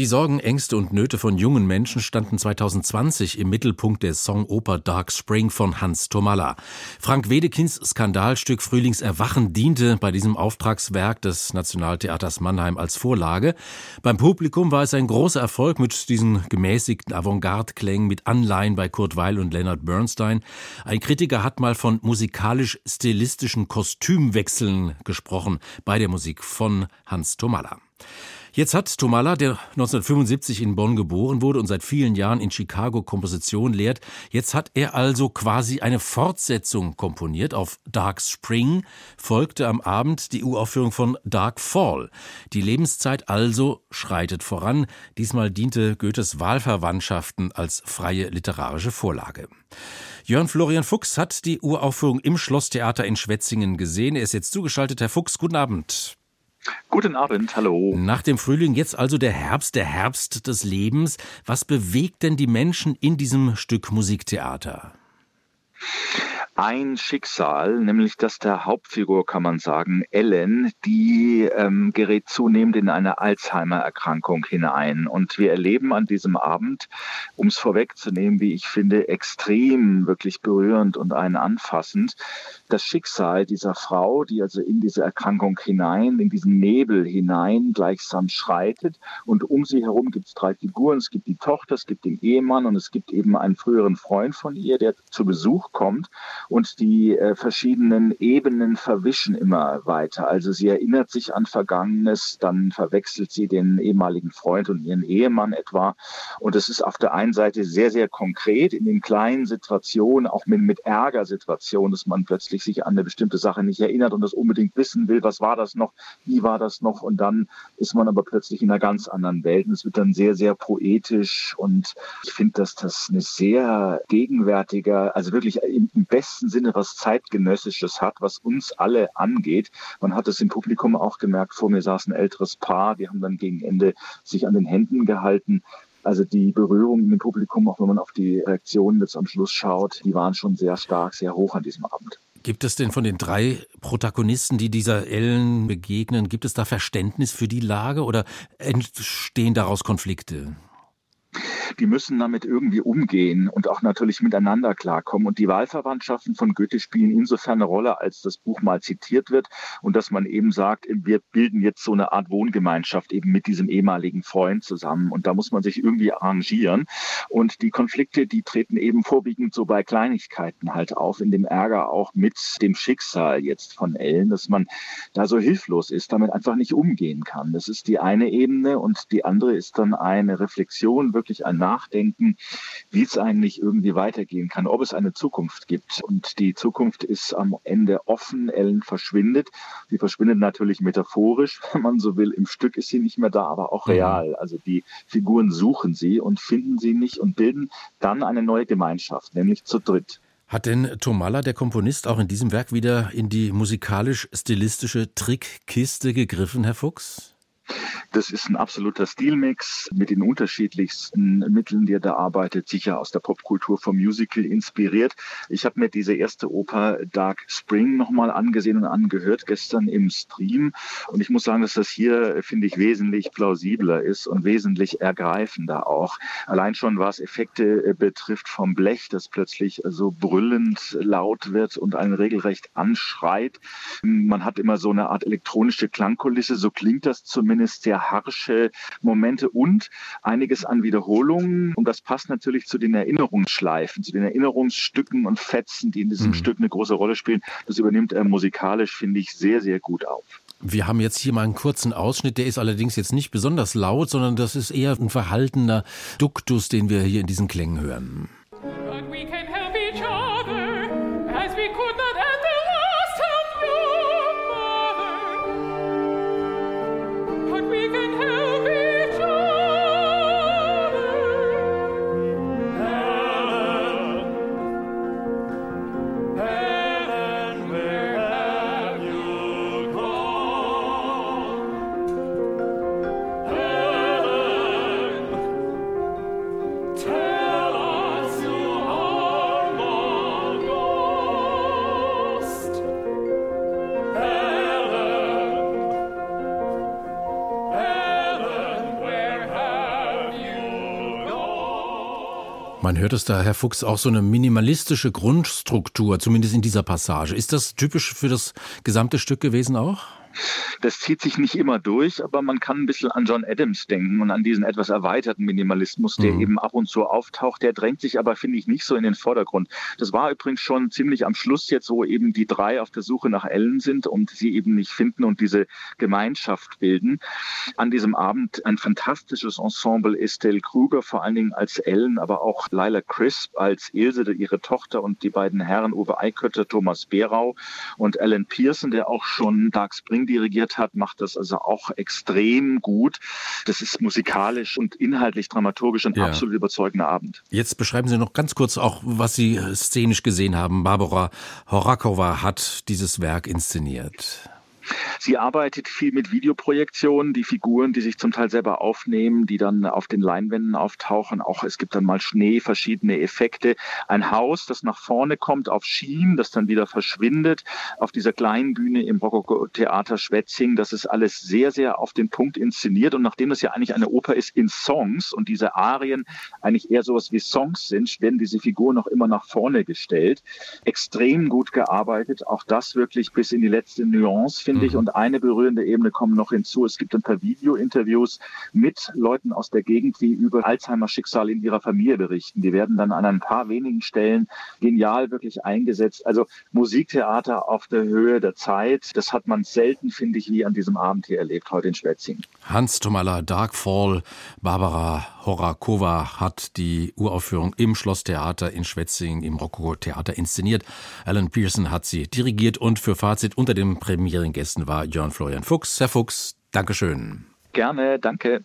die Sorgen, Ängste und Nöte von jungen Menschen standen 2020 im Mittelpunkt der Songoper Dark Spring von Hans Tomalla. Frank Wedekins Skandalstück Frühlingserwachen diente bei diesem Auftragswerk des Nationaltheaters Mannheim als Vorlage. Beim Publikum war es ein großer Erfolg mit diesen gemäßigten Avantgarde-Klängen mit Anleihen bei Kurt Weil und Leonard Bernstein. Ein Kritiker hat mal von musikalisch-stilistischen Kostümwechseln gesprochen bei der Musik von Hans Tomalla. Jetzt hat Tomala, der 1975 in Bonn geboren wurde und seit vielen Jahren in Chicago Komposition lehrt, jetzt hat er also quasi eine Fortsetzung komponiert. Auf Dark Spring folgte am Abend die Uraufführung von Dark Fall. Die Lebenszeit also schreitet voran. Diesmal diente Goethes Wahlverwandtschaften als freie literarische Vorlage. Jörn Florian Fuchs hat die Uraufführung im Schlosstheater in Schwetzingen gesehen. Er ist jetzt zugeschaltet. Herr Fuchs, guten Abend. Guten Abend, hallo. Nach dem Frühling jetzt also der Herbst, der Herbst des Lebens. Was bewegt denn die Menschen in diesem Stück Musiktheater? Ein Schicksal, nämlich das der Hauptfigur, kann man sagen, Ellen, die ähm, gerät zunehmend in eine Alzheimer-Erkrankung hinein. Und wir erleben an diesem Abend, um es vorwegzunehmen, wie ich finde, extrem, wirklich berührend und einen anfassend, das Schicksal dieser Frau, die also in diese Erkrankung hinein, in diesen Nebel hinein gleichsam schreitet. Und um sie herum gibt es drei Figuren. Es gibt die Tochter, es gibt den Ehemann und es gibt eben einen früheren Freund von ihr, der zu Besuch kommt. Und die äh, verschiedenen Ebenen verwischen immer weiter. Also sie erinnert sich an Vergangenes, dann verwechselt sie den ehemaligen Freund und ihren Ehemann etwa. Und es ist auf der einen Seite sehr, sehr konkret in den kleinen Situationen, auch mit, mit Ärgersituationen, dass man plötzlich sich an eine bestimmte Sache nicht erinnert und das unbedingt wissen will, was war das noch, wie war das noch und dann ist man aber plötzlich in einer ganz anderen Welt und es wird dann sehr, sehr poetisch und ich finde, dass das eine sehr gegenwärtige, also wirklich im, besten Sinne was zeitgenössisches hat, was uns alle angeht. Man hat es im Publikum auch gemerkt, vor mir saß ein älteres Paar, die haben dann gegen Ende sich an den Händen gehalten. Also die Berührung im Publikum, auch wenn man auf die Reaktionen jetzt am Schluss schaut, die waren schon sehr stark, sehr hoch an diesem Abend. Gibt es denn von den drei Protagonisten, die dieser Ellen begegnen, gibt es da Verständnis für die Lage oder entstehen daraus Konflikte? Die müssen damit irgendwie umgehen und auch natürlich miteinander klarkommen. Und die Wahlverwandtschaften von Goethe spielen insofern eine Rolle, als das Buch mal zitiert wird und dass man eben sagt, wir bilden jetzt so eine Art Wohngemeinschaft eben mit diesem ehemaligen Freund zusammen. Und da muss man sich irgendwie arrangieren. Und die Konflikte, die treten eben vorwiegend so bei Kleinigkeiten halt auf, in dem Ärger auch mit dem Schicksal jetzt von Ellen, dass man da so hilflos ist, damit einfach nicht umgehen kann. Das ist die eine Ebene und die andere ist dann eine Reflexion, wirklich ein Nachdenken, wie es eigentlich irgendwie weitergehen kann, ob es eine Zukunft gibt. Und die Zukunft ist am Ende offen. Ellen verschwindet. Sie verschwindet natürlich metaphorisch, wenn man so will. Im Stück ist sie nicht mehr da, aber auch mhm. real. Also die Figuren suchen sie und finden sie nicht und bilden dann eine neue Gemeinschaft, nämlich zu dritt. Hat denn Tomalla, der Komponist, auch in diesem Werk wieder in die musikalisch-stilistische Trickkiste gegriffen, Herr Fuchs? Das ist ein absoluter Stilmix mit den unterschiedlichsten Mitteln, die er da arbeitet, sicher aus der Popkultur vom Musical inspiriert. Ich habe mir diese erste Oper Dark Spring nochmal angesehen und angehört gestern im Stream und ich muss sagen, dass das hier, finde ich, wesentlich plausibler ist und wesentlich ergreifender auch. Allein schon was Effekte äh, betrifft vom Blech, das plötzlich so brüllend laut wird und einen regelrecht anschreit. Man hat immer so eine Art elektronische Klangkulisse, so klingt das zumindest sehr harsche Momente und einiges an Wiederholungen. Und das passt natürlich zu den Erinnerungsschleifen, zu den Erinnerungsstücken und Fetzen, die in diesem mhm. Stück eine große Rolle spielen. Das übernimmt er musikalisch, finde ich, sehr, sehr gut auf. Wir haben jetzt hier mal einen kurzen Ausschnitt, der ist allerdings jetzt nicht besonders laut, sondern das ist eher ein verhaltener Duktus, den wir hier in diesen Klängen hören. Man hört es da, Herr Fuchs, auch so eine minimalistische Grundstruktur, zumindest in dieser Passage. Ist das typisch für das gesamte Stück gewesen auch? Das zieht sich nicht immer durch, aber man kann ein bisschen an John Adams denken und an diesen etwas erweiterten Minimalismus, der mhm. eben ab und zu auftaucht. Der drängt sich aber, finde ich, nicht so in den Vordergrund. Das war übrigens schon ziemlich am Schluss jetzt, wo eben die drei auf der Suche nach Ellen sind und sie eben nicht finden und diese Gemeinschaft bilden. An diesem Abend ein fantastisches Ensemble Estelle Kruger, vor allen Dingen als Ellen, aber auch Lila Crisp als Ilse, ihre Tochter und die beiden Herren Uwe Eikötter, Thomas Berau und Alan Pearson, der auch schon Dark Spring Ring dirigiert hat, macht das also auch extrem gut. Das ist musikalisch und inhaltlich dramaturgisch ein ja. absolut überzeugender Abend. Jetzt beschreiben Sie noch ganz kurz auch, was Sie szenisch gesehen haben. Barbara Horakova hat dieses Werk inszeniert. Sie arbeitet viel mit Videoprojektionen, die Figuren, die sich zum Teil selber aufnehmen, die dann auf den Leinwänden auftauchen. Auch es gibt dann mal Schnee, verschiedene Effekte. Ein Haus, das nach vorne kommt auf Schienen, das dann wieder verschwindet. Auf dieser kleinen Bühne im Rokoko-Theater Schwetzing, das ist alles sehr, sehr auf den Punkt inszeniert. Und nachdem das ja eigentlich eine Oper ist in Songs und diese Arien eigentlich eher sowas wie Songs sind, werden diese Figuren noch immer nach vorne gestellt. Extrem gut gearbeitet. Auch das wirklich bis in die letzte Nuance, finde finde mhm. Und eine berührende Ebene kommt noch hinzu. Es gibt ein paar Video-Interviews mit Leuten aus der Gegend, die über Alzheimer-Schicksal in ihrer Familie berichten. Die werden dann an ein paar wenigen Stellen genial wirklich eingesetzt. Also Musiktheater auf der Höhe der Zeit. Das hat man selten, finde ich, wie an diesem Abend hier erlebt, heute in Schwetzing. Hans Tomala, Darkfall, Barbara Horakova hat die Uraufführung im Schlosstheater in Schwetzing im Rokoko-Theater inszeniert. Alan Pearson hat sie dirigiert und für Fazit unter den Premierengästen war Jörn Florian Fuchs. Herr Fuchs, Dankeschön. Gerne, danke.